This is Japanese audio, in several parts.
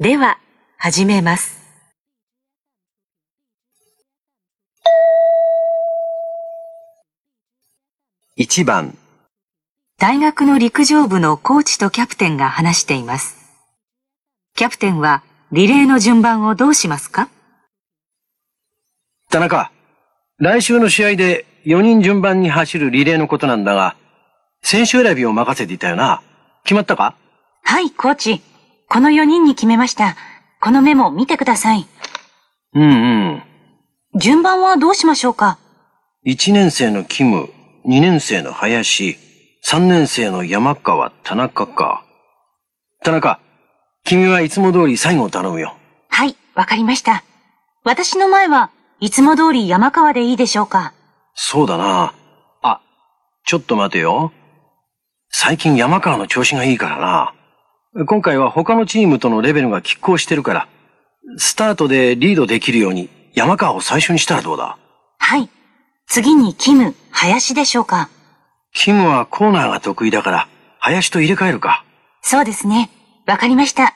では、始めます。1番、大学の陸上部のコーチとキャプテンが話しています。キャプテンはリレーの順番をどうしますか？田中、来週の試合で4人順番に走るリレーのことなんだが、選手選びを任せていたよな。決まったか？はい、コーチ。この4人に決めました。このメモ見てください。うんうん。順番はどうしましょうか？1年生のキム、2年生の林、3年生の山川、田中か。田中、君はいつも通り最後を頼むよ。はい、わかりました。私の前はいつも通り山川でいいでしょうか？そうだな。あ、ちょっと待てよ。最近山川の調子がいいからな。今回は他のチームとのレベルが拮抗してるから、スタートでリードできるように山川を最初にしたらどうだ？はい。次にキム、林でしょうかキムはコーナーが得意だから、林と入れ替えるか。そうですね。わかりました。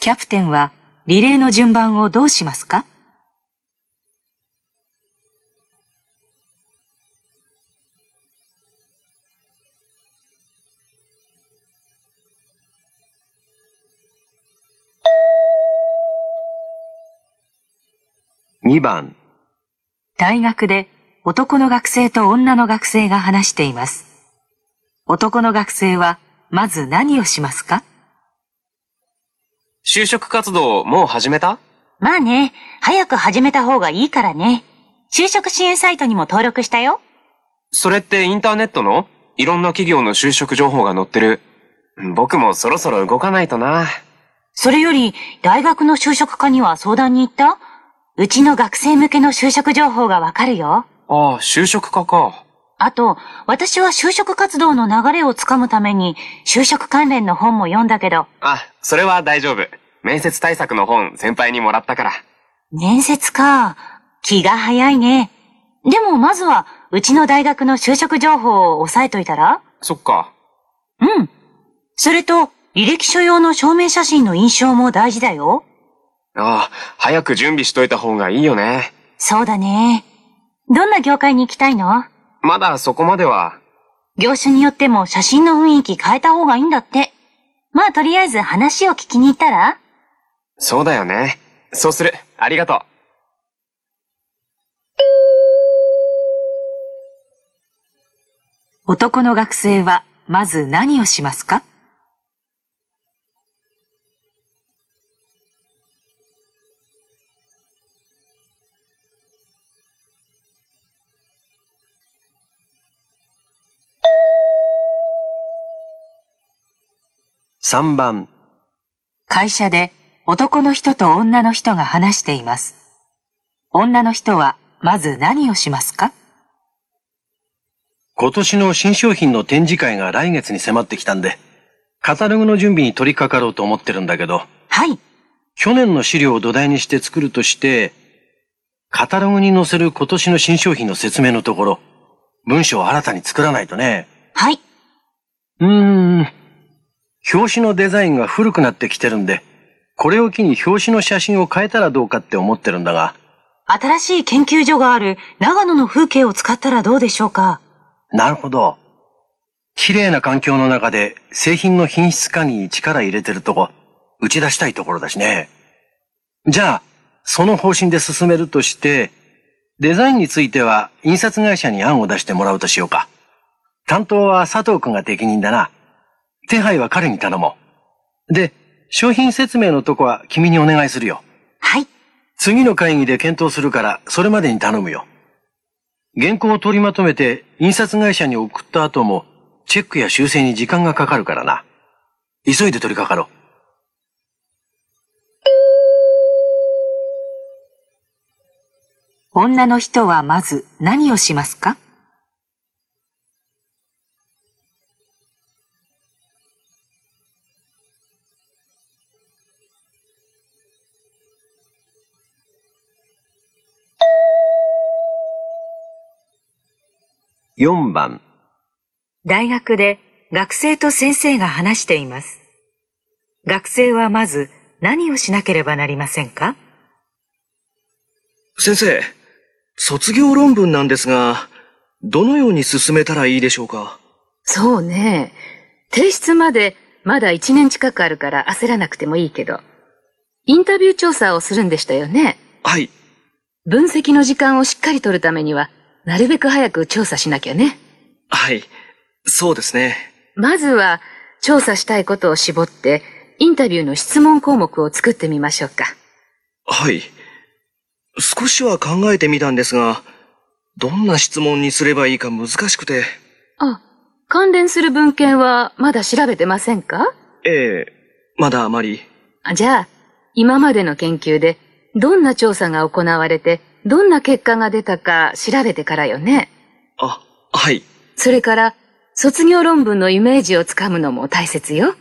キャプテンはリレーの順番をどうしますか？2番、大学で男の学生と女の学生が話しています。男の学生はまず何をしますか？就職活動もう始めた？まあね、早く始めた方がいいからね。就職支援サイトにも登録したよ。それってインターネットの？いろんな企業の就職情報が載ってる。僕もそろそろ動かないとな。それより、大学の就職課には相談に行った？うちの学生向けの就職情報がわかるよ。ああ、就職課か。あと、私は就職活動の流れをつかむために、就職関連の本も読んだけど、あ、それは大丈夫。面接対策の本先輩にもらったから。面接か。気が早いね。でもまずは、うちの大学の就職情報を押さえといたら？そっか。うん。それと、履歴書用の証明写真の印象も大事だよ。ああ、早く準備しといた方がいいよね。そうだね。どんな業界に行きたいの？まだそこまでは。業種によっても写真の雰囲気変えた方がいいんだって。まあとりあえず話を聞きに行ったら？そうだよね。そうする。ありがとう。男の学生はまず何をしますか？3番、会社で男の人と女の人が話しています。女の人はまず何をしますか？今年の新商品の展示会が来月に迫ってきたんで、カタログの準備に取り掛かろうと思ってるんだけど、はい。去年の資料を土台にして作るとして、カタログに載せる今年の新商品の説明のところ、文章を新たに作らないとね。はい。うーん。表紙のデザインが古くなってきてるんで、これを機に表紙の写真を変えたらどうかって思ってるんだが、新しい研究所がある長野の風景を使ったらどうでしょうか？なるほど。綺麗な環境の中で製品の品質管理に力入れてるとこ、打ち出したいところだしね。じゃあ、その方針で進めるとして、デザインについては印刷会社に案を出してもらうとしようか。担当は佐藤くんが適任だな。手配は彼に頼もう。で、商品説明のとこは君にお願いするよ。はい。次の会議で検討するから、それまでに頼むよ。原稿を取りまとめて、印刷会社に送った後も、チェックや修正に時間がかかるからな。急いで取り掛かろう。女の人はまず何をしますか？4番、大学で学生と先生が話しています。学生はまず何をしなければなりませんか？先生、卒業論文なんですが、どのように進めたらいいでしょうか？そうね。提出までまだ1年近くあるから焦らなくてもいいけど。インタビュー調査をするんでしたよね。はい。分析の時間をしっかり取るためには、なるべく早く調査しなきゃね。はい。そうですね。まずは、調査したいことを絞って、インタビューの質問項目を作ってみましょうか。はい。少しは考えてみたんですが、どんな質問にすればいいか難しくて。あ、関連する文献はまだ調べてませんか？ええ、まだあまり。あじゃあ、今までの研究で、どんな調査が行われて、どんな結果が出たか調べてからよね。あ、はい。それから、卒業論文のイメージをつかむのも大切よ。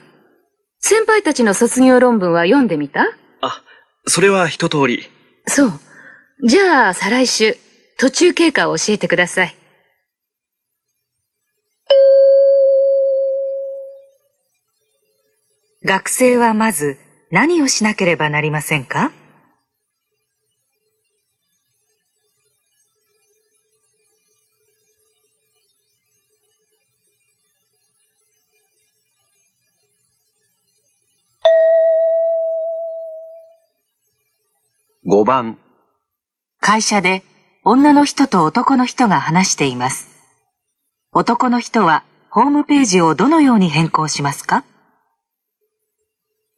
先輩たちの卒業論文は読んでみた？あ、それは一通り。そう。じゃあ、再来週、途中経過を教えてください。学生はまず何をしなければなりませんか？5番、会社で女の人と男の人が話しています。男の人はホームページをどのように変更しますか？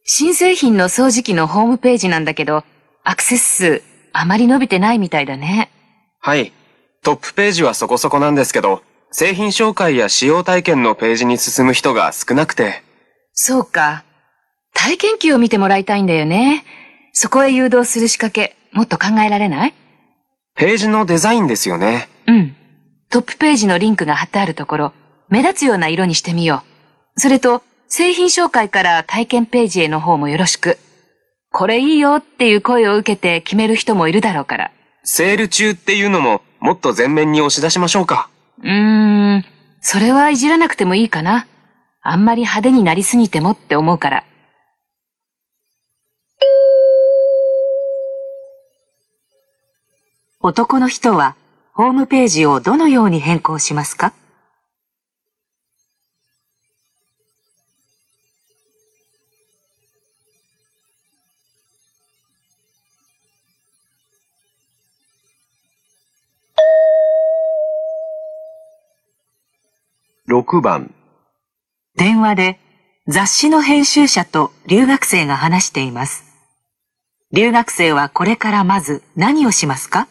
新製品の掃除機のホームページなんだけど、アクセス数、あまり伸びてないみたいだね。はい。トップページはそこそこなんですけど、製品紹介や使用体験のページに進む人が少なくて。そうか。体験記を見てもらいたいんだよね。そこへ誘導する仕掛け、もっと考えられない？ページのデザインですよね。うん。トップページのリンクが貼ってあるところ、目立つような色にしてみよう。それと、製品紹介から体験ページへの方もよろしく。これいいよっていう声を受けて決める人もいるだろうから。セール中っていうのももっと前面に押し出しましょうか。うーん、それはいじらなくてもいいかな。あんまり派手になりすぎてもって思うから。男の人はホームページをどのように変更しますか？6番、電話で雑誌の編集者と留学生が話しています。留学生はこれからまず何をしますか？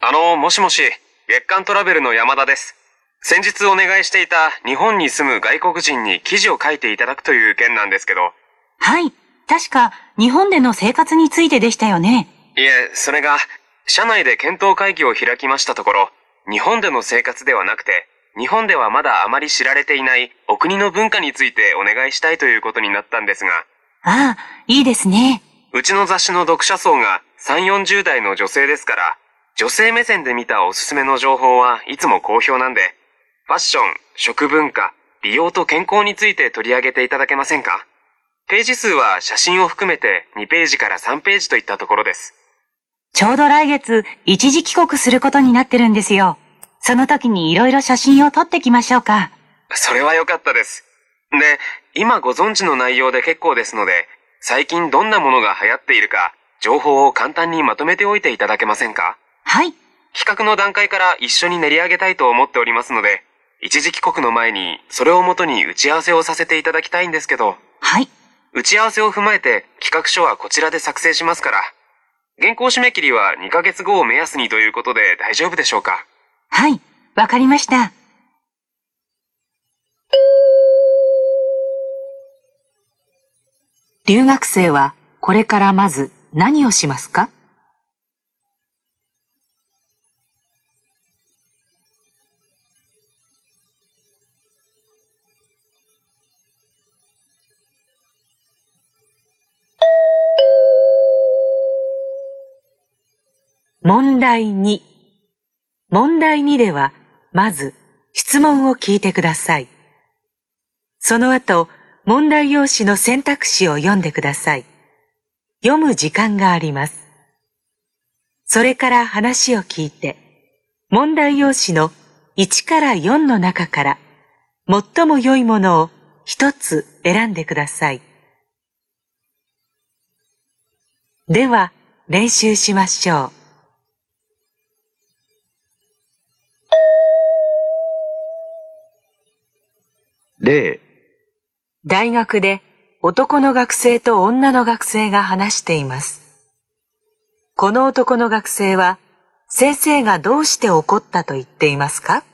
あの、もしもし、月刊トラベルの山田です。先日お願いしていた日本に住む外国人に記事を書いていただくという件なんですけど。はい。確か、日本での生活についてでしたよね。いえ、それが、社内で検討会議を開きましたところ、日本での生活ではなくて、日本ではまだあまり知られていないお国の文化についてお願いしたいということになったんですが、ああ、いいですね。うちの雑誌の読者層が3、40代の女性ですから、女性目線で見たおすすめの情報はいつも好評なんで、ファッション、食文化、美容と健康について取り上げていただけませんか？ページ数は写真を含めて2ページから3ページといったところです。ちょうど来月、一時帰国することになってるんですよ。その時にいろいろ写真を撮ってきましょうか。それは良かったです。で、今ご存知の内容で結構ですので、最近どんなものが流行っているか、情報を簡単にまとめておいていただけませんか？はい。企画の段階から一緒に練り上げたいと思っておりますので、一時帰国の前にそれをもとに打ち合わせをさせていただきたいんですけど、はい。打ち合わせを踏まえて企画書はこちらで作成しますから、原稿締め切りは2ヶ月後を目安にということで大丈夫でしょうか？はい。わかりました。留学生はこれからまず何をしますか？問題2問題2ではまず質問を聞いてください。その後、問題用紙の選択肢を読んでください。読む時間があります。それから話を聞いて、問題用紙の1から4の中から最も良いものを一つ選んでください。では、練習しましょう。大学で男の学生と女の学生が話しています。この男の学生は先生がどうして怒ったと言っていますか？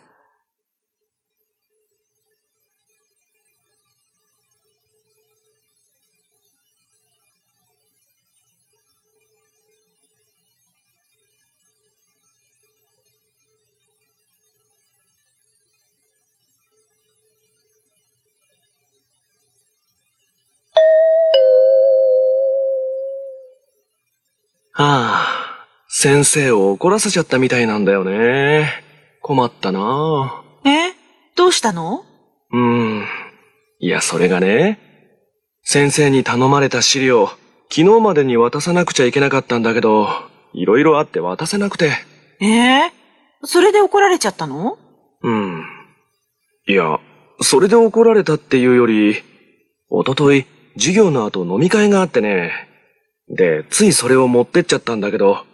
はあ、先生を怒らせちゃったみたいなんだよね。困ったなえ？どうしたの？うーん。いや、それがね、先生に頼まれた資料、昨日までに渡さなくちゃいけなかったんだけど、いろいろあって渡せなくて。ええ？それで怒られちゃったの？うん。いや、それで怒られたっていうより、おととい、授業の後飲み会があってね、で、ついそれを持ってっちゃったんだけど、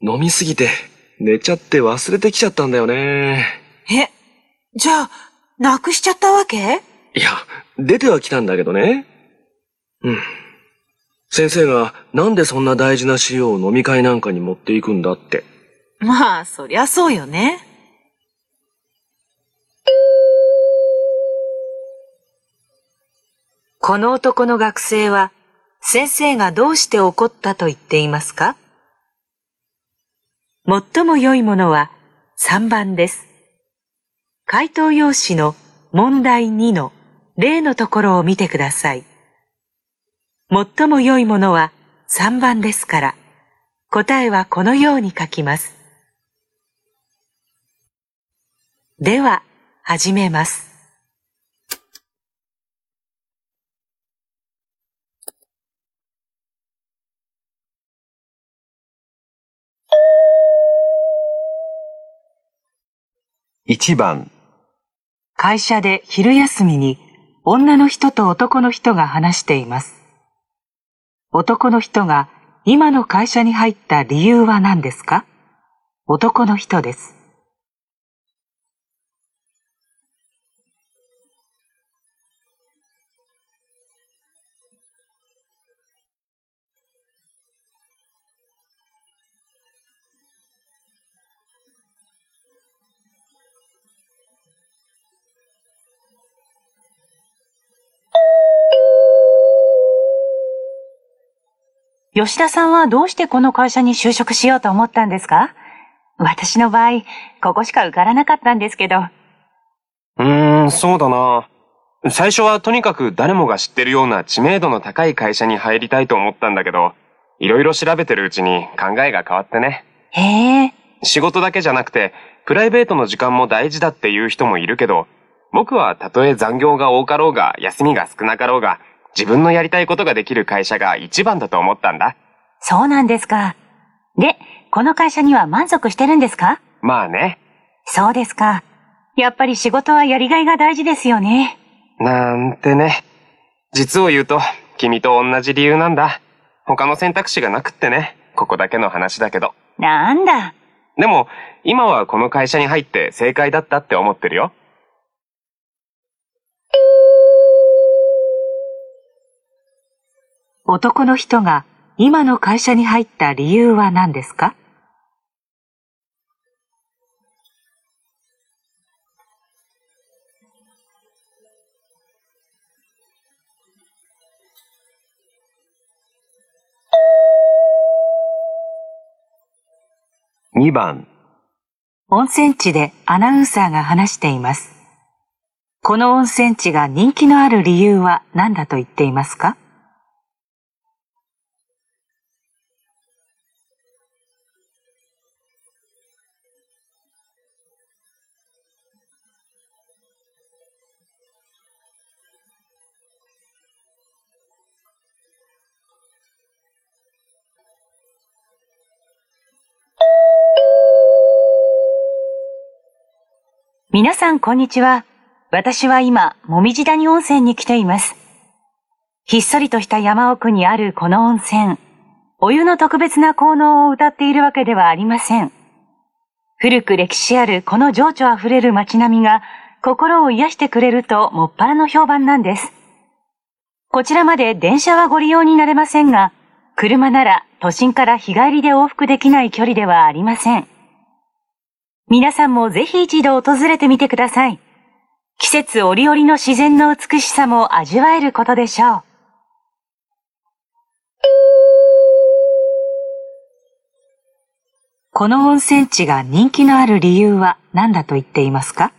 飲みすぎて寝ちゃって忘れてきちゃったんだよね。え、じゃあ、なくしちゃったわけ？いや、出ては来たんだけどね。うん。先生がなんでそんな大事な資料を飲み会なんかに持っていくんだって。まあ、そりゃそうよね。この男の学生は先生がどうして怒ったと言っていますか？最も良いものは3番です。回答用紙の問題2の例のところを見てください。最も良いものは3番ですから、答えはこのように書きます。では、始めます。1番会社で昼休みに女の人と男の人が話しています。男の人が今の会社に入った理由は何ですか？男の人です。吉田さんはどうしてこの会社に就職しようと思ったんですか？私の場合、ここしか受からなかったんですけど。うーん、そうだな。最初はとにかく誰もが知ってるような知名度の高い会社に入りたいと思ったんだけど、いろいろ調べてるうちに考えが変わってね。へえ。仕事だけじゃなくて、プライベートの時間も大事だっていう人もいるけど、僕はたとえ残業が多かろうが、休みが少なかろうが、自分のやりたいことができる会社が一番だと思ったんだ。そうなんですか。で、この会社には満足してるんですか？まあね。そうですか。やっぱり仕事はやりがいが大事ですよね。なんてね。実を言うと、君と同じ理由なんだ。他の選択肢がなくってね。ここだけの話だけど。なんだ。でも、今はこの会社に入って正解だったって思ってるよ。男の人が今の会社に入った理由は何ですか？2番。温泉地でアナウンサーが話しています。この温泉地が人気のある理由は何だと言っていますか？皆さんこんにちは。私は今、もみじ谷温泉に来ています。ひっそりとした山奥にあるこの温泉。お湯の特別な効能を歌っているわけではありません。古く歴史あるこの情緒あふれる街並みが心を癒してくれるともっぱらの評判なんです。こちらまで電車はご利用になれませんが、車なら都心から日帰りで往復できない距離ではありません。皆さんもぜひ一度訪れてみてください。季節折々の自然の美しさも味わえることでしょう。この温泉地が人気のある理由は何だと言っていますか？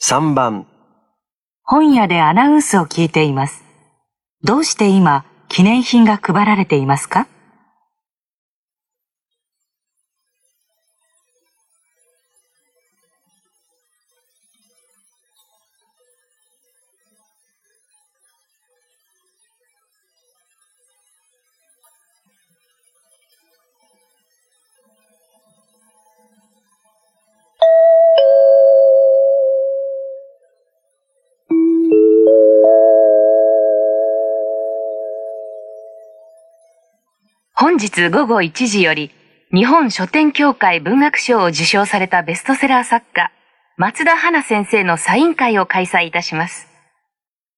3番、本屋でアナウンスを聞いています。どうして今、記念品が配られていますか？日午後1時より、日本書店協会文学賞を受賞されたベストセラー作家、松田花先生のサイン会を開催いたします。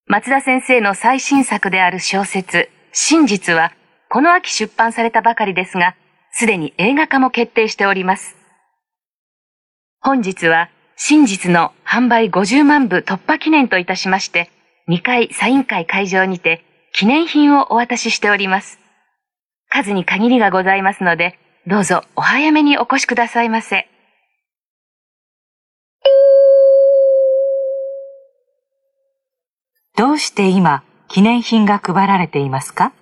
松田先生の最新作である小説、真実は、この秋出版されたばかりですが、すでに映画化も決定しております。本日は、真実の販売50万部突破記念といたしまして、2回サイン会会場にて、記念品をお渡ししております。数に限りがございますので、どうぞお早めにお越しくださいませ。どうして今、記念品が配られていますか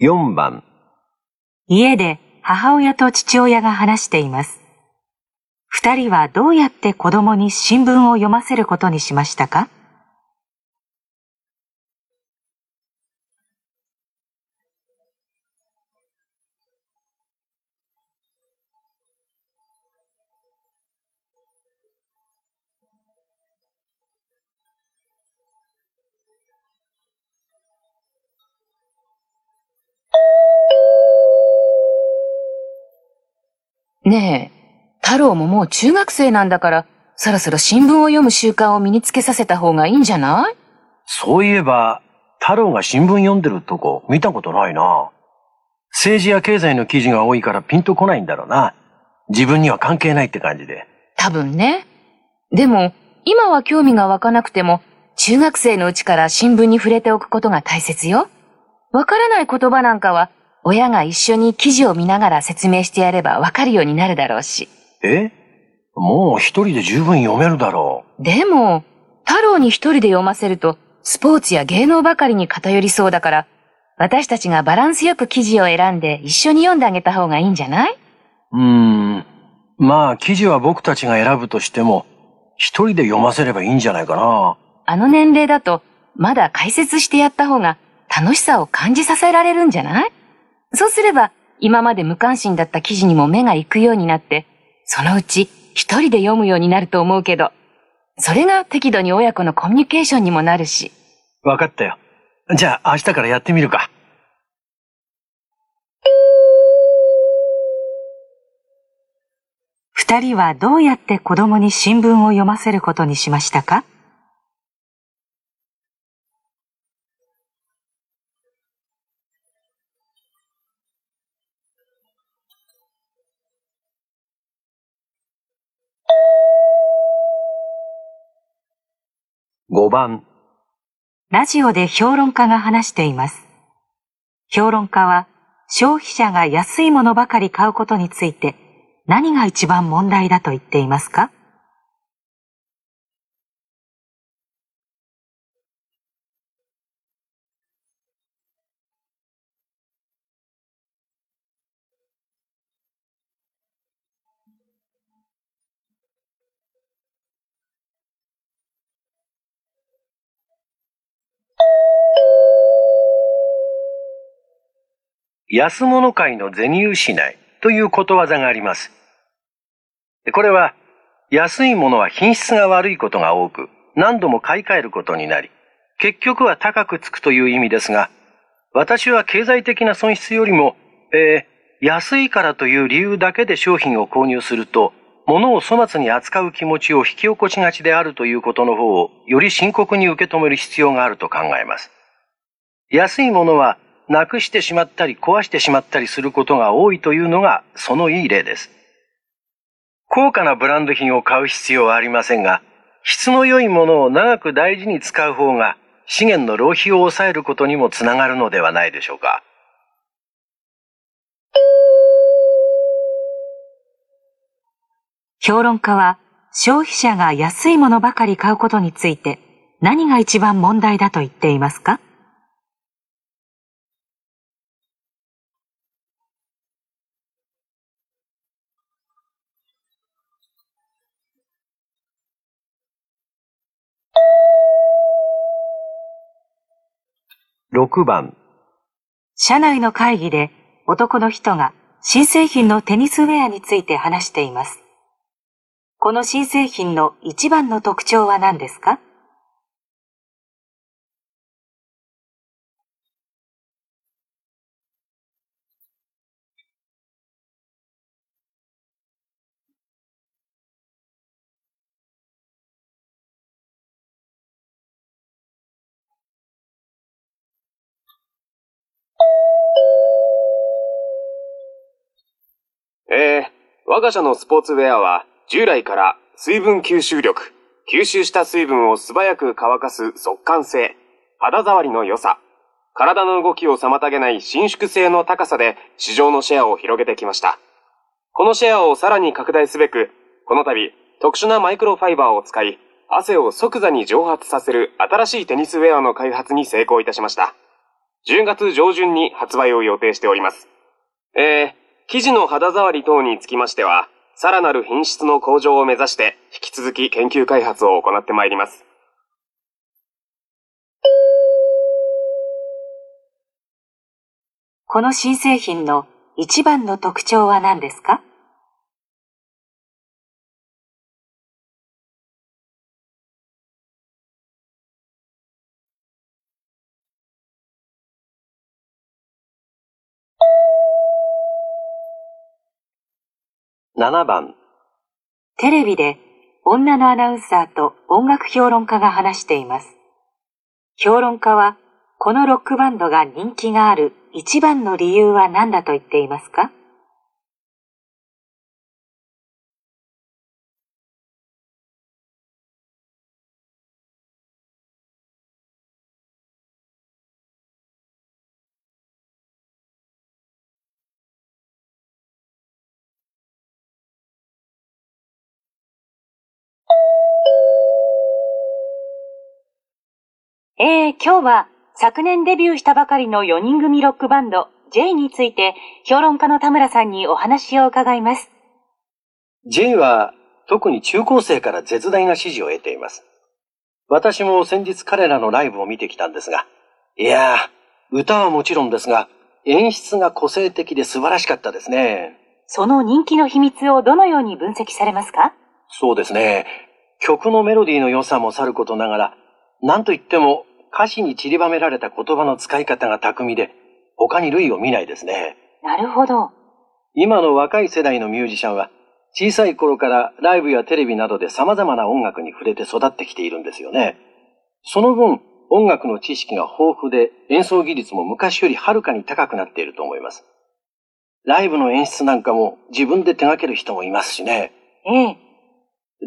？4番、家で母親と父親が話しています。二人はどうやって子供に新聞を読ませることにしましたか？ねえ、太郎ももう中学生なんだから、そろそろ新聞を読む習慣を身につけさせた方がいいんじゃない？そういえば、太郎が新聞読んでるとこ見たことないな。政治や経済の記事が多いからピンとこないんだろうな。自分には関係ないって感じで。多分ね。でも、今は興味が湧かなくても、中学生のうちから新聞に触れておくことが大切よ。わからない言葉なんかは、親が一緒に記事を見ながら説明してやればわかるようになるだろうし。え？もう一人で十分読めるだろでも、太郎に一人で読ませると、スポーツや芸能ばかりに偏りそうだから、私たちがバランスよく記事を選んで一緒に読んであげた方がいいんじゃない？ううーん。まあ、記事は僕たちが選ぶとしても、一人で読ませればいいんじゃないかな。あの年齢だと、まだ解説してやった方が楽しさを感じさせられるんじゃない？そうすれば、今まで無関心だった記事にも目が行くようになって、そのうち一人で読むようになると思うけど、それが適度に親子のコミュニケーションにもなるし。わかったよ。じゃあ明日からやってみるか。二人はどうやって子供に新聞を読ませることにしましたか？5番、ラジオで評論家が話しています。評論家は消費者が安いものばかり買うことについて何が一番問題だと言っていますか？安物買いの銭失いということわざがあります。これは、安いものは品質が悪いことが多く、何度も買い替えることになり、結局は高くつくという意味ですが、私は経済的な損失よりも、えー、安いからという理由だけで商品を購入すると、物を粗末に扱う気持ちを引き起こしがちであるということの方をより深刻に受け止める必要があると考えます。安いものはなくしてしまったり壊してしまったりすることが多いというのがそのいい例です。高価なブランド品を買う必要はありませんが、質の良いものを長く大事に使う方が資源の浪費を抑えることにもつながるのではないでしょうか。評論家は消費者が安いものばかり買うことについて何が一番問題だと言っていますか？6番社内の会議で男の人が新製品のテニスウェアについて話しています。この新製品の一番の特徴は何ですか？我が社のスポーツウェアは従来から水分吸収力、吸収した水分を素早く乾かす速乾性、肌触りの良さ、体の動きを妨げない伸縮性の高さで市場のシェアを広げてきました。このシェアをさらに拡大すべく、この度特殊なマイクロファイバーを使い、汗を即座に蒸発させる新しいテニスウェアの開発に成功いたしました。10月上旬に発売を予定しております。えー、生地の肌触り等につきましては、さらなる品質の向上を目指して引き続き研究開発を行ってまいります。この新製品の一番の特徴は何ですか？7番テレビで女のアナウンサーと音楽評論家が話しています。評論家はこのロックバンドが人気がある一番の理由は何だと言っていますか？えー、今日は昨年デビューしたばかりの4人組ロックバンド J について評論家の田村さんにお話を伺います。J は特に中高生から絶大な支持を得ています。私も先日彼らのライブを見てきたんですが、いやー、歌はもちろんですが、演出が個性的で素晴らしかったですね。その人気の秘密をどのように分析されますか？そうですね。曲のメロディーの良さもさることながら、なんといっても歌詞に散りばめられた言葉の使い方が巧みで、他に類を見ないですね。なるほど。今の若い世代のミュージシャンは、小さい頃からライブやテレビなどで様々な音楽に触れて育ってきているんですよね。その分、音楽の知識が豊富で演奏技術も昔よりはるかに高くなっていると思います。ライブの演出なんかも自分で手掛ける人もいますしね。ええ。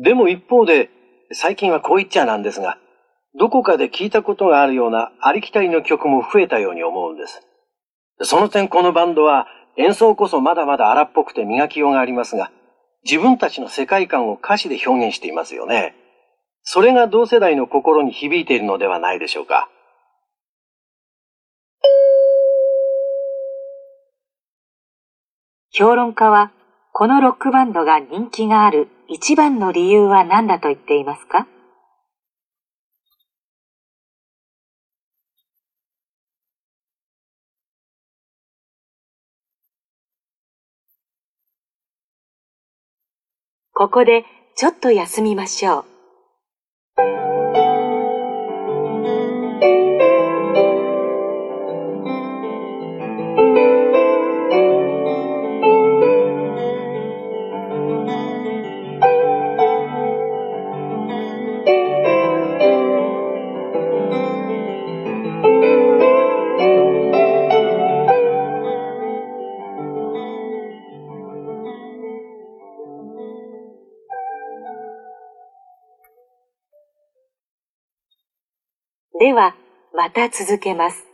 でも一方で、最近はこう言っちゃなんですが、どこかで聞いたことがあるようなありきたりの曲も増えたように思うんです。その点このバンドは演奏こそまだまだ荒っぽくて磨きようがありますが、自分たちの世界観を歌詞で表現していますよね。それが同世代の心に響いているのではないでしょうか。評論家は、このロックバンドが人気がある一番の理由は何だと言っていますか？ここでちょっと休みましょう。また続けます。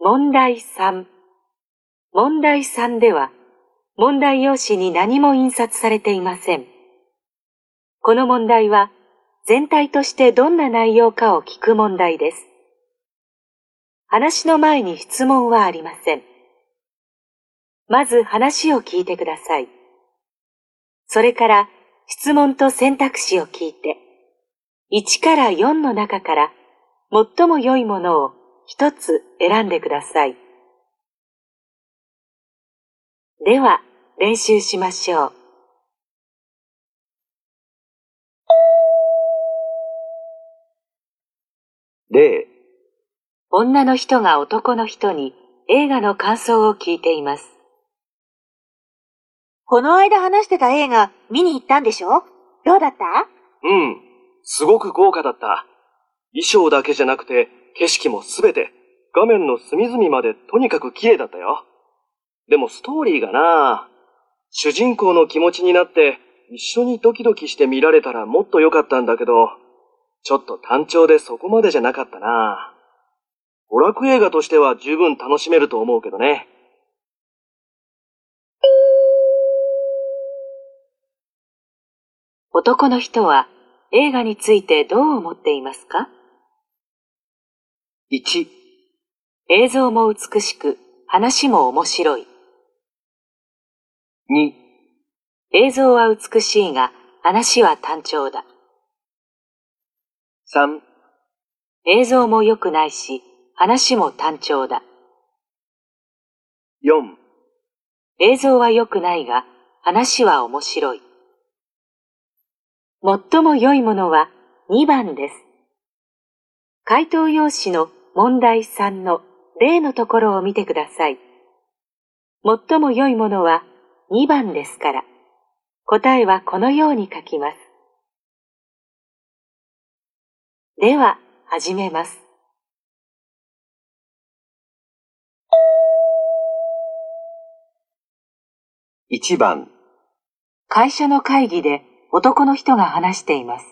問題3。問題3では、問題用紙に何も印刷されていません。この問題は、全体としてどんな内容かを聞く問題です。話の前に質問はありません。まず話を聞いてください。それから質問と選択肢を聞いて、1から4の中から最も良いものを一つ選んでください。では、練習しましょう。例、女の人が男の人に映画の感想を聞いています。この間話してた映画見に行ったんでしょ？どうだった？うん。すごく豪華だった。衣装だけじゃなくて、景色もすべて、画面の隅々までとにかく綺麗だったよ。でもストーリーがな主人公の気持ちになって、一緒にドキドキして見られたらもっと良かったんだけど、ちょっと単調でそこまでじゃなかったな娯楽映画としては十分楽しめると思うけどね。男の人は映画についてどう思っていますか？1、映像も美しく、話も面白い。2、映像は美しいが、話は単調だ。3、映像も良くないし、話も単調だ。4、映像は良くないが、話は面白い。最も良いものは2番です。回答用紙の問題3の例のところを見てください。最も良いものは2番ですから、答えはこのように書きます。では、始めます。1番、会社の会議で男の人が話しています。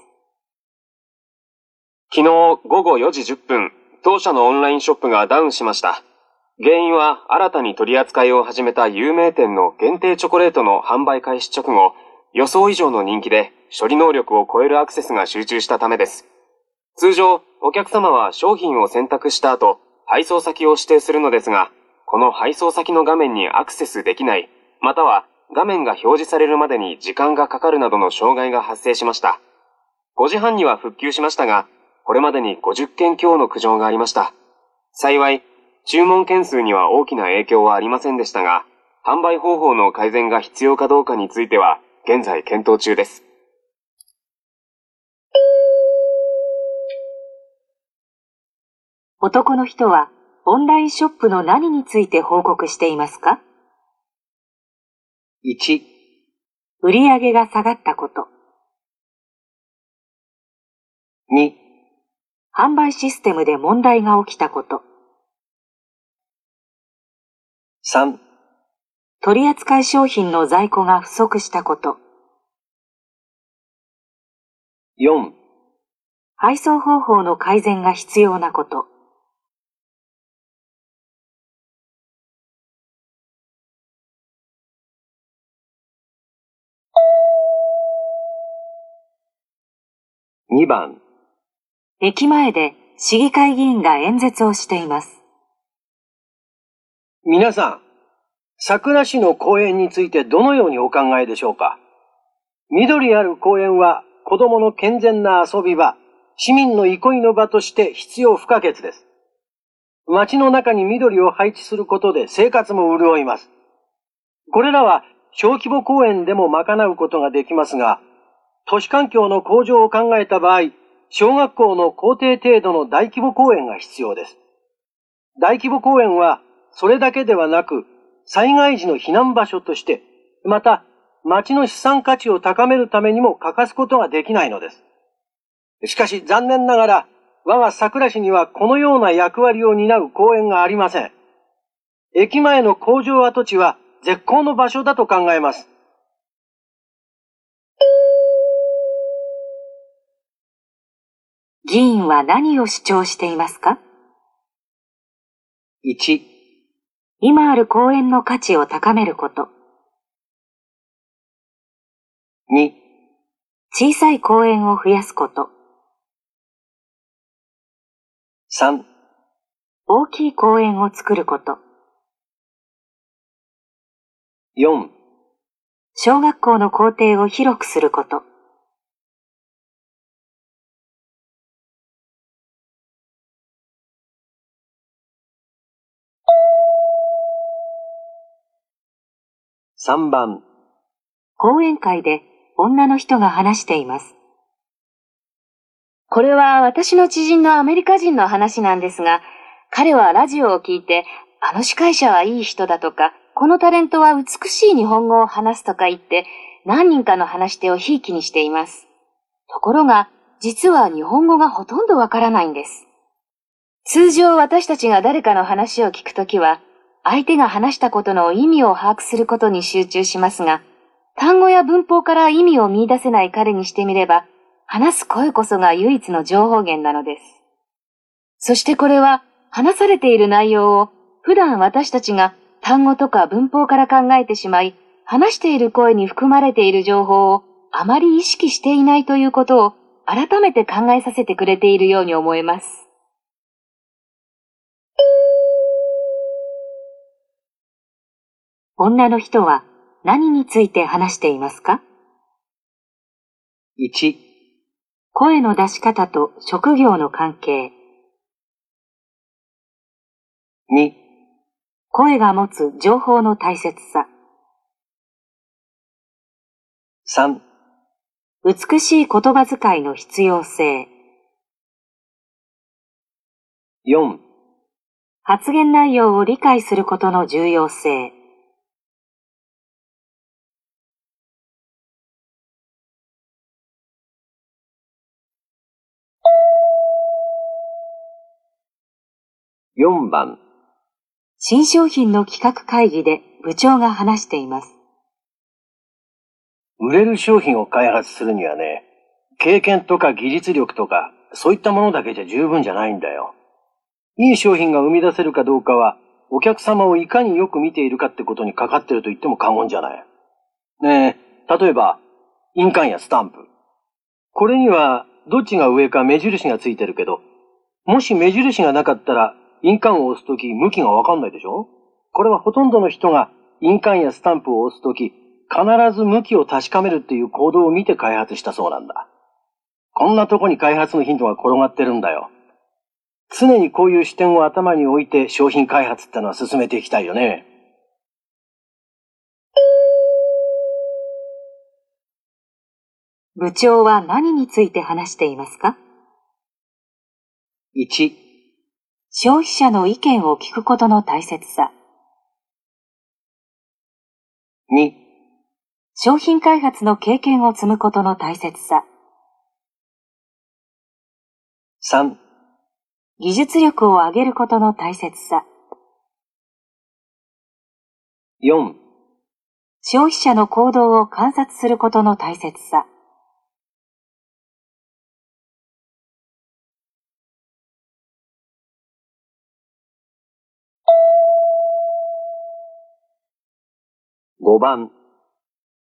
昨日午後4時10分、当社のオンラインショップがダウンしました。原因は新たに取り扱いを始めた有名店の限定チョコレートの販売開始直後、予想以上の人気で処理能力を超えるアクセスが集中したためです。通常、お客様は商品を選択した後、配送先を指定するのですが、この配送先の画面にアクセスできない、または画面が表示されるまでに時間がかかるなどの障害が発生しました。5時半には復旧しましたが、これまでに50件強の苦情がありました。幸い、注文件数には大きな影響はありませんでしたが、販売方法の改善が必要かどうかについては、現在検討中です。男の人はオンラインショップの何について報告していますか？1、売上が下がったこと、2、販売システムで問題が起きたこと、3、取扱い商品の在庫が不足したこと、4、配送方法の改善が必要なこと、2番、駅前で市議会議員が演説をしています。皆さん、桜市の公園についてどのようにお考えでしょうか？緑ある公園は子供の健全な遊び場、市民の憩いの場として必要不可欠です。街の中に緑を配置することで生活も潤います。これらは小規模公園でも賄うことができますが、都市環境の向上を考えた場合、小学校の校庭程度の大規模公園が必要です。大規模公園はそれだけではなく、災害時の避難場所として、また町の資産価値を高めるためにも欠かすことができないのです。しかし残念ながら、我が桜市にはこのような役割を担う公園がありません。駅前の工場跡地は絶好の場所だと考えます。議員は何を主張していますか ?1 今ある公園の価値を高めること。2小さい公園を増やすこと。3大きい公園を作ること。4小学校の校庭を広くすること。3番講演会で女の人が話しています。これは私の知人のアメリカ人の話なんですが、彼はラジオを聞いて、あの司会者はいい人だとか、このタレントは美しい日本語を話すとか言って、何人かの話し手をひいきにしています。ところが、実は日本語がほとんどわからないんです。通常私たちが誰かの話を聞くときは、相手が話したことの意味を把握することに集中しますが、単語や文法から意味を見出せない彼にしてみれば、話す声こそが唯一の情報源なのです。そしてこれは、話されている内容を、普段私たちが単語とか文法から考えてしまい、話している声に含まれている情報をあまり意識していないということを改めて考えさせてくれているように思えます。女の人は何について話していますか ?1 声の出し方と職業の関係。2、声が持つ情報の大切さ。3、美しい言葉遣いの必要性。4、発言内容を理解することの重要性。4番新商品の企画会議で部長が話しています。売れる商品を開発するにはね、経験とか技術力とか、そういったものだけじゃ十分じゃないんだよ。いい商品が生み出せるかどうかは、お客様をいかによく見ているかってことにかかってると言っても過言じゃない。ねえ、例えば、印鑑やスタンプ。これには、どっちが上か目印がついてるけど、もし目印がなかったら、印鑑を押すとき向きがわかんないでしょ？これはほとんどの人が印鑑やスタンプを押すとき、必ず向きを確かめるっていう行動を見て開発したそうなんだ。こんなとこに開発のヒントが転がってるんだよ。常にこういう視点を頭に置いて商品開発ってのは進めていきたいよね。部長は何について話していますか ?1 消費者の意見を聞くことの大切さ。2、商品開発の経験を積むことの大切さ。3、技術力を上げることの大切さ。4、消費者の行動を観察することの大切さ。5番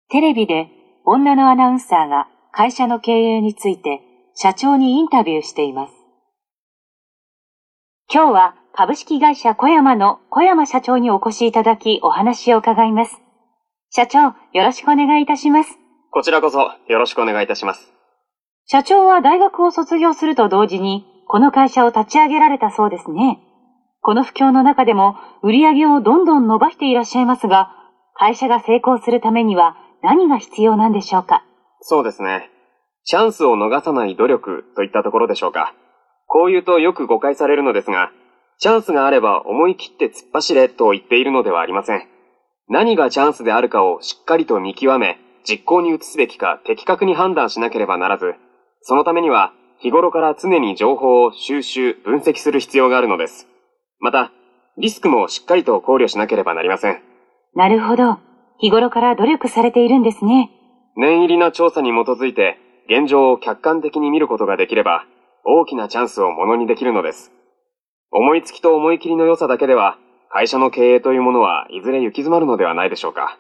テレビで女のアナウンサーが会社の経営について社長にインタビューしています。今日は株式会社小山の小山社長にお越しいただきお話を伺います。社長、よろしくお願いいたします。こちらこそよろしくお願いいたします。社長は大学を卒業すると同時にこの会社を立ち上げられたそうですね。この不況の中でも売り上げをどんどん伸ばしていらっしゃいますが、会社が成功するためには何が必要なんでしょうか？そうですね。チャンスを逃さない努力といったところでしょうか。こう言うとよく誤解されるのですが、チャンスがあれば思い切って突っ走れと言っているのではありません。何がチャンスであるかをしっかりと見極め、実行に移すべきか的確に判断しなければならず、そのためには日頃から常に情報を収集、分析する必要があるのです。また、リスクもしっかりと考慮しなければなりません。なるほど。日頃から努力されているんですね。念入りな調査に基づいて、現状を客観的に見ることができれば、大きなチャンスをものにできるのです。思いつきと思い切りの良さだけでは、会社の経営というものはいずれ行き詰まるのではないでしょうか。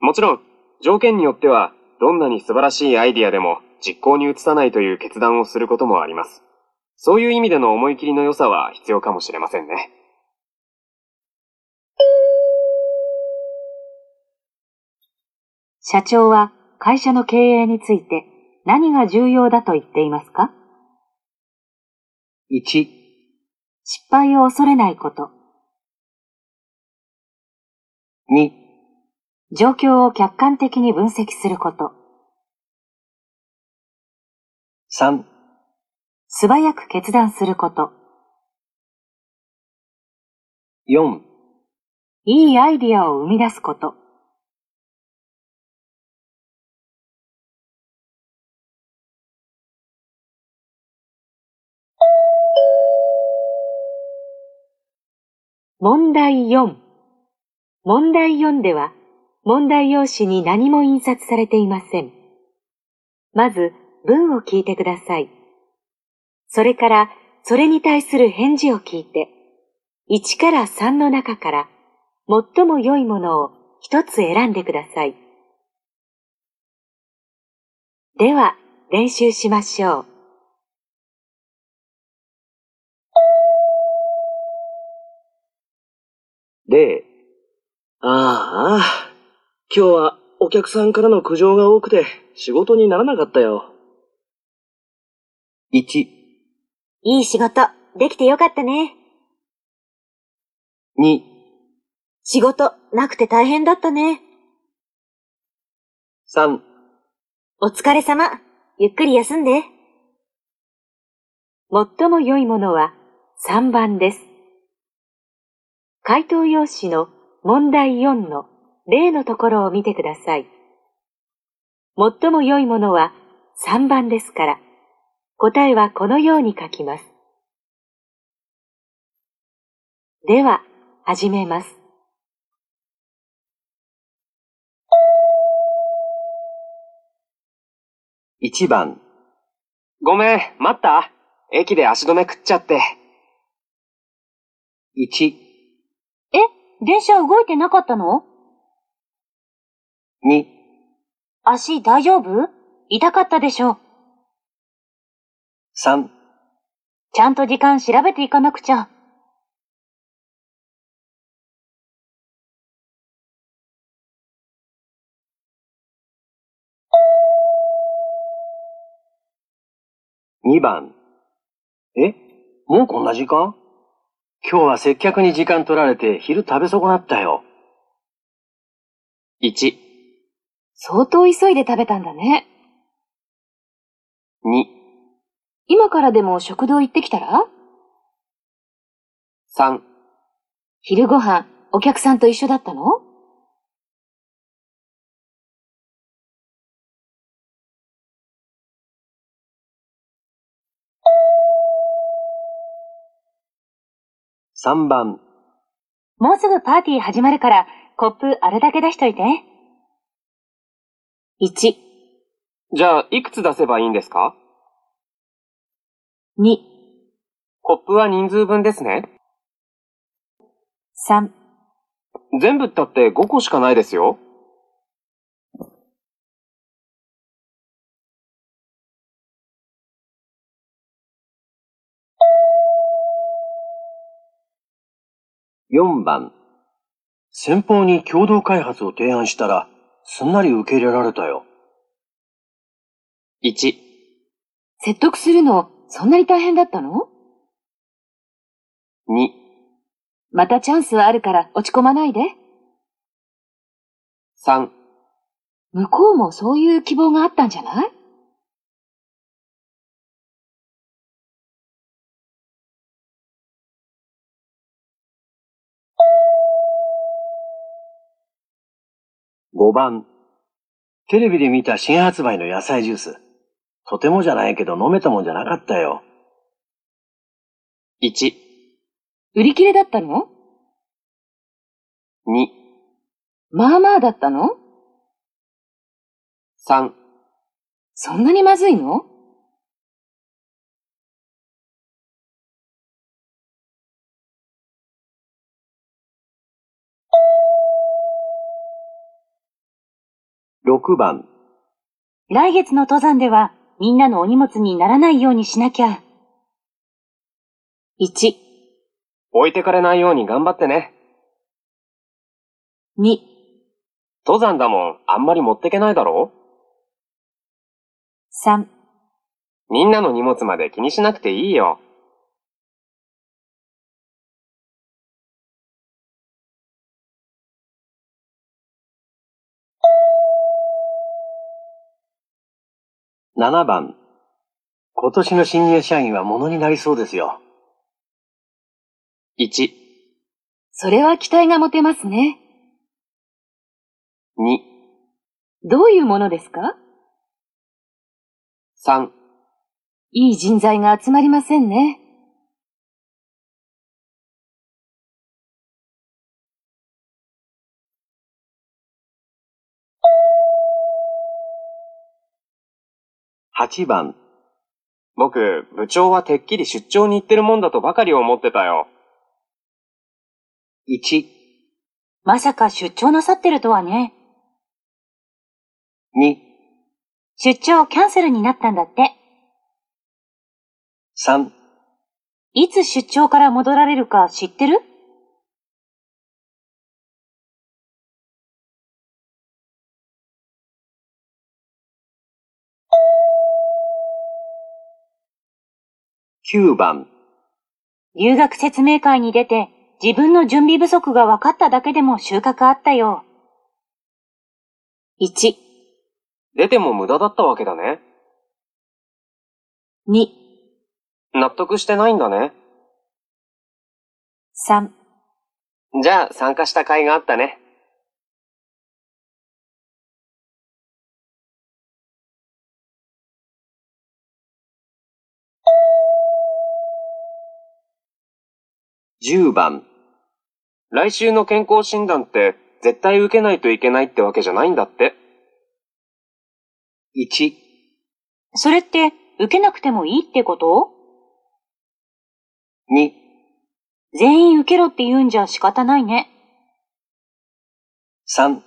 もちろん、条件によっては、どんなに素晴らしいアイディアでも実行に移さないという決断をすることもあります。そういう意味での思い切りの良さは必要かもしれませんね。社長は会社の経営について何が重要だと言っていますか？1、失敗を恐れないこと、2、状況を客観的に分析すること、3、素早く決断すること、4、いいアイディアを生み出すこと、問題4。問題4では、問題用紙に何も印刷されていません。まず、文を聞いてください。それから、それに対する返事を聞いて、1から3の中から、最も良いものを一つ選んでください。では、練習しましょう。例、ああ、今日はお客さんからの苦情が多くて仕事にならなかったよ。1、いい仕事、できてよかったね。2、仕事、なくて大変だったね。3、お疲れ様。ゆっくり休んで。最も良いものは3番です。回答用紙の問題4の例のところを見てください。最も良いものは3番ですから、答えはこのように書きます。では、始めます。1番、ごめん、待った駅で足止め食っちゃって。1、え電車動いてなかったの？2、足大丈夫？痛かったでしょう。3、ちゃんと時間調べていかなくちゃ。2番。え？もうこんな時間？今日は接客に時間取られて昼食べ損なったよ。1、相当急いで食べたんだね。2、今からでも食堂行ってきたら？3、昼ご飯、お客さんと一緒だったの？3番、もうすぐパーティー始まるから、コップあれだけ出しといて。1、じゃあ、いくつ出せばいいんですか？2、コップは人数分ですね。3、全部ったって5個しかないですよ。4番。先方に共同開発を提案したら、すんなり受け入れられたよ。1、説得するの、そんなに大変だったの？2、またチャンスはあるから落ち込まないで。3、向こうもそういう希望があったんじゃない？5番。テレビで見た新発売の野菜ジュース。とてもじゃないけど飲めたもんじゃなかったよ。1、売り切れだったの？2、まあまあだったの？3、そんなにまずいの？6番。来月の登山ではみんなのお荷物にならないようにしなきゃ。1、置いてかれないように頑張ってね。2、登山だもん、あんまり持ってけないだろ3、みんなの荷物まで気にしなくていいよ。7番。今年の新入社員は物になりそうですよ。1、それは期待が持てますね。2、どういうものですか？3、いい人材が集まりませんね。8番。僕、部長はてっきり出張に行ってるもんだとばかり思ってたよ。1、まさか出張なさってるとはね。2、出張キャンセルになったんだって。3、いつ出張から戻られるか知ってる？9番。留学説明会に出て自分の準備不足が分かっただけでも収穫あったよ。1、出ても無駄だったわけだね。2、納得してないんだね。3、じゃあ参加した甲斐があったね。10番。来週の健康診断って絶対受けないといけないってわけじゃないんだって。1、それって受けなくてもいいってこと？2、全員受けろって言うんじゃ仕方ないね。3、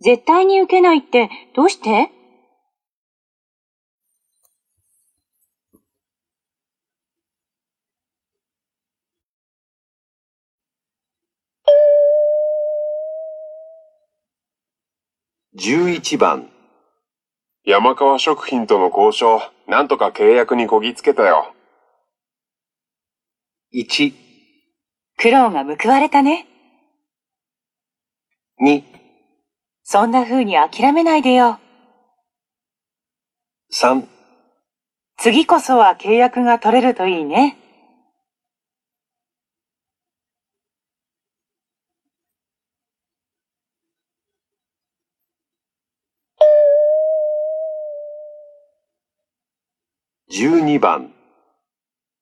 絶対に受けないってどうして？11番。山川食品との交渉、なんとか契約にこぎつけたよ。1、苦労が報われたね。2、そんな風に諦めないでよ。3、次こそは契約が取れるといいね。12番。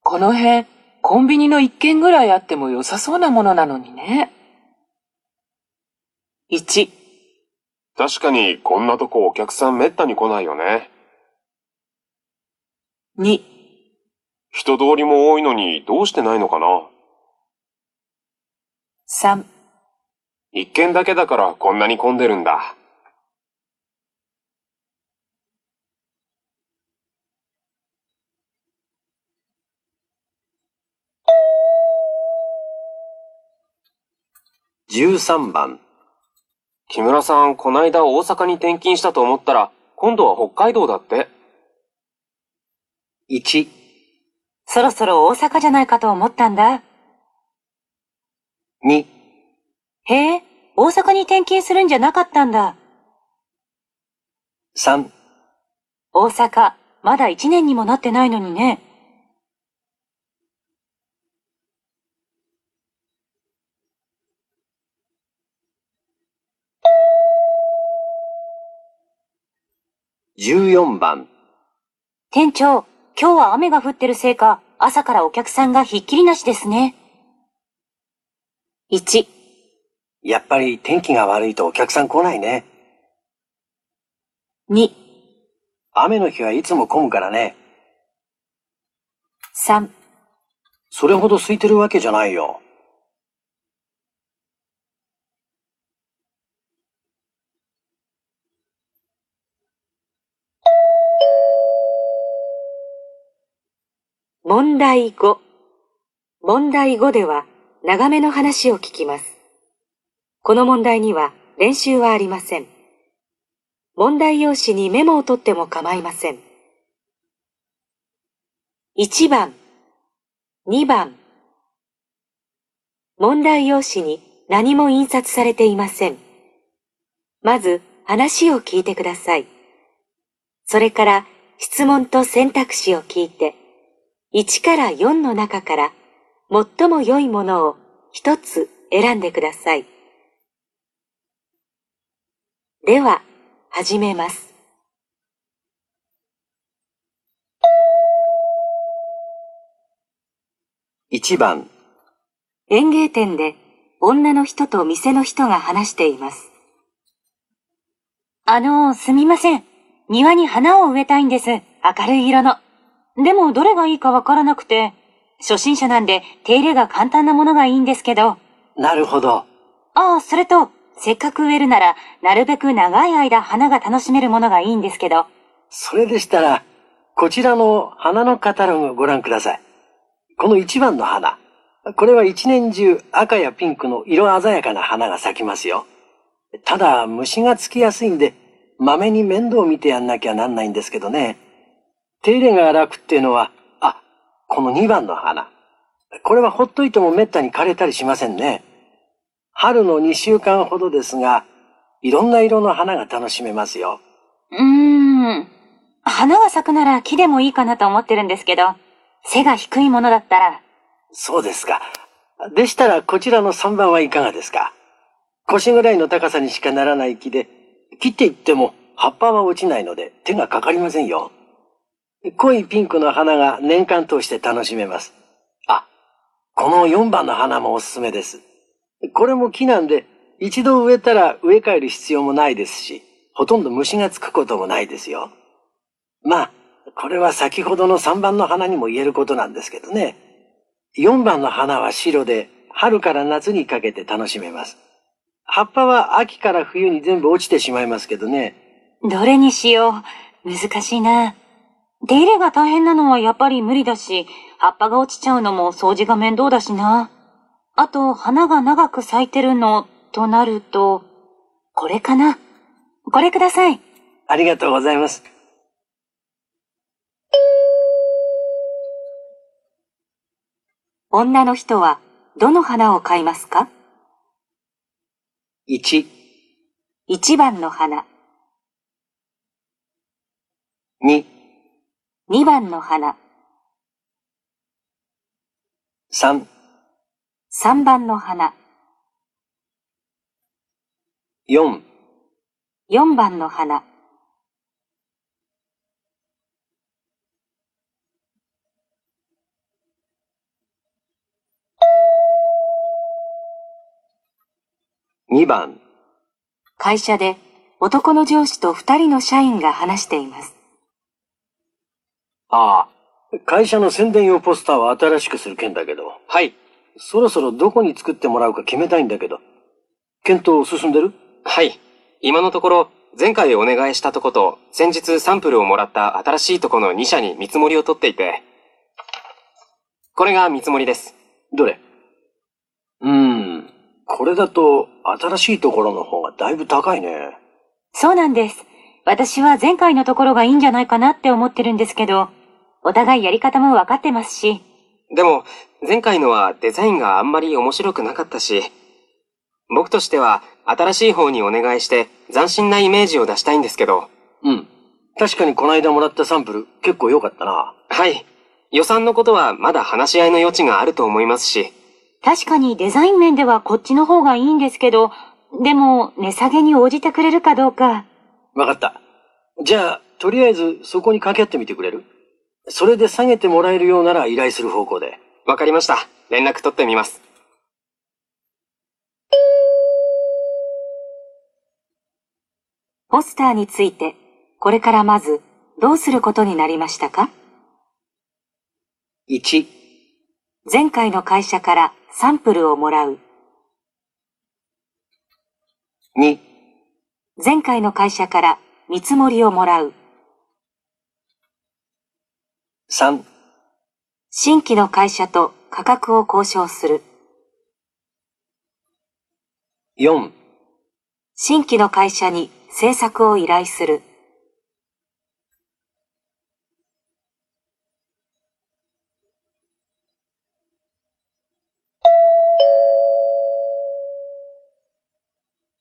この辺、コンビニの一軒ぐらいあっても良さそうなものなのにね。1、確かにこんなとこお客さんめったに来ないよね。2、人通りも多いのにどうしてないのかな3、一軒だけだからこんなに混んでるんだ。13番。木村さん、こないだ大阪に転勤したと思ったら、今度は北海道だって。1、そろそろ大阪じゃないかと思ったんだ。2、へえ、大阪に転勤するんじゃなかったんだ。3、大阪、まだ1年にもなってないのにね。14番、店長、今日は雨が降ってるせいか、朝からお客さんがひっきりなしですね。1、やっぱり天気が悪いとお客さん来ないね。2、雨の日はいつも混むからね。3、それほど空いてるわけじゃないよ。問題5。問題5では長めの話を聞きます。この問題には練習はありません。問題用紙にメモを取っても構いません。1番、2番。問題用紙に何も印刷されていません。まず話を聞いてください。それから質問と選択肢を聞いて、1から4の中から最も良いものを一つ選んでください。では、始めます。1番、園芸店で女の人と店の人が話しています。あの、すみません。庭に花を植えたいんです。明るい色の。でも、どれがいいかわからなくて。初心者なんで、手入れが簡単なものがいいんですけど。なるほど。ああ、それと、せっかく植えるなら、なるべく長い間花が楽しめるものがいいんですけど。それでしたら、こちらの花のカタログをご覧ください。この1番の花。これは一年中赤やピンクの色鮮やかな花が咲きますよ。ただ虫がつきやすいんで、まめに面倒を見てやんなきゃなんないんですけどね。手入れが楽っていうのは、あ、この2番の花。これはほっといてもめったに枯れたりしませんね。春の2週間ほどですが、いろんな色の花が楽しめますよ。うーん。花が咲くなら木でもいいかなと思ってるんですけど、背が低いものだったら、そうですか。でしたらこちらの3番はいかがですか腰ぐらいの高さにしかならない木で、切っていっても葉っぱは落ちないので手がかかりませんよ。濃いピンクの花が年間通して楽しめます。あ、この4番の花もおすすめです。これも木なんで、一度植えたら植え替える必要もないですし、ほとんど虫がつくこともないですよ。まあ、これは先ほどの3番の花にも言えることなんですけどね。4番の花は白で、春から夏にかけて楽しめます。葉っぱは秋から冬に全部落ちてしまいますけどね。どれにしよう。難しいな。手入れが大変なのはやっぱり無理だし、葉っぱが落ちちゃうのも掃除が面倒だしな。あと、花が長く咲いてるの、となると、これかな。これください。ありがとうございます。女の人はどの花を買いますか？1、?1 番の花、2、2番の花、3、3番の花、4、4番の花、2番、会社で男の上司と2人の社員が話しています。ああ、会社の宣伝用ポスターを新しくする件だけど。はい。そろそろどこに作ってもらうか決めたいんだけど。検討進んでる？はい。今のところ、前回お願いしたとこと、先日サンプルをもらった新しいとこの2社に見積もりを取っていて、これが見積もりです。どれ？うーん。これだと、新しいところの方がだいぶ高いね。そうなんです。私は前回のところがいいんじゃないかなって思ってるんですけど、お互いやり方も分かってますし、でも、前回のはデザインがあんまり面白くなかったし、僕としては新しい方にお願いして斬新なイメージを出したいんですけど。うん。確かにこの間もらったサンプル結構良かったな。はい。予算のことはまだ話し合いの余地があると思いますし。確かにデザイン面ではこっちの方がいいんですけど、でも値下げに応じてくれるかどうか。わかった。じゃあ、とりあえずそこに掛け合ってみてくれる？それで下げてもらえるようなら依頼する方向で。わかりました。連絡取ってみます。ポスターについて、これからまず、どうすることになりましたか？1、前回の会社からサンプルをもらう。2、前回の会社から見積もりをもらう。3、新規の会社と価格を交渉する。4、新規の会社に制作を依頼する。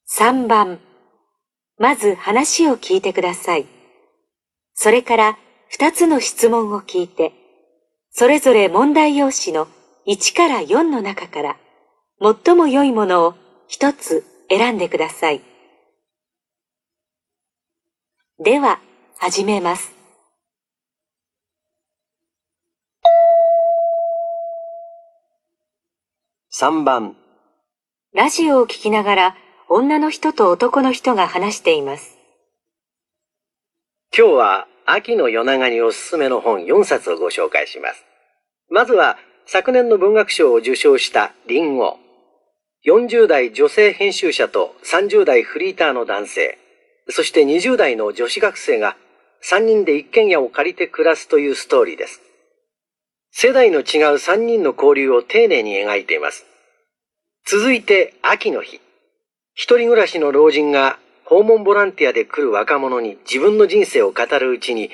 3番。まず話を聞いてください。それから2つの質問を聞いて、それぞれ問題用紙の1から4の中から最も良いものを1つ選んでください。では、始めます。3番、ラジオを聞きながら女の人と男の人が話しています。今日は秋の夜長におすすめの本4冊をご紹介します。まずは昨年の文学賞を受賞したリンゴ。40代女性編集者と30代フリーターの男性、そして20代の女子学生が3人で一軒家を借りて暮らすというストーリーです。世代の違う3人の交流を丁寧に描いています。続いて秋の日。一人暮らしの老人が訪問ボランティアで来る若者に自分の人生を語るうちに、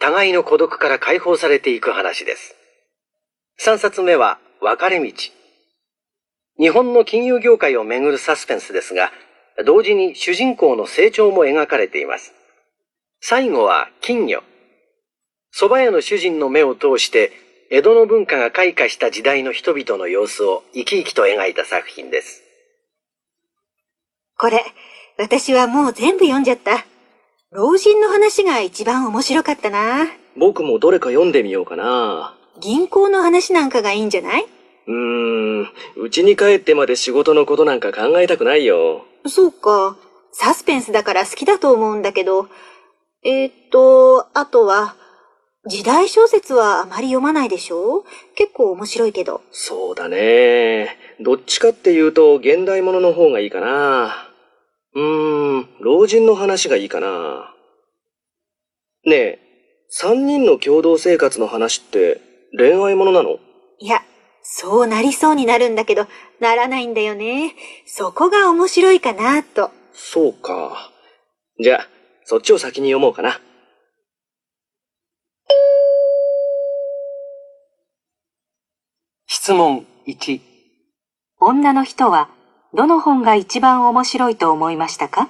互いの孤独から解放されていく話です。3冊目は分れ道。日本の金融業界をめぐるサスペンスですが、同時に主人公の成長も描かれています。最後は金魚。蕎麦屋の主人の目を通して、江戸の文化が開花した時代の人々の様子を生き生きと描いた作品です。これ、私はもう全部読んじゃった。老人の話が一番面白かったな。僕もどれか読んでみようかな。銀行の話なんかがいいんじゃない？うーん、家に帰ってまで仕事のことなんか考えたくないよ。そうか。サスペンスだから好きだと思うんだけど。えー、っと、あとは、時代小説はあまり読まないでしょ？結構面白いけど。そうだね。どっちかっていうと現代ものの方がいいかな。うーん、老人の話がいいかな。ねえ、三人の共同生活の話って恋愛ものなの？いや、そうなりそうになるんだけど、ならないんだよね。そこが面白いかなと。そうか。じゃあ、そっちを先に読もうかな。質問1、女の人はどの本が一番面白いと思いましたか？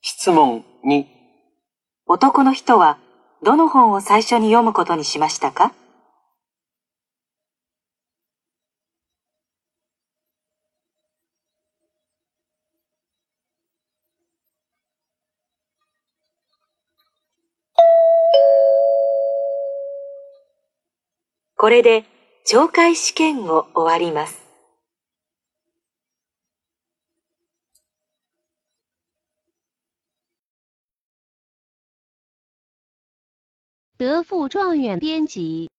質問2、男の人はどの本を最初に読むことにしましたか？これで懲戒試験を終わります。德富状元编辑。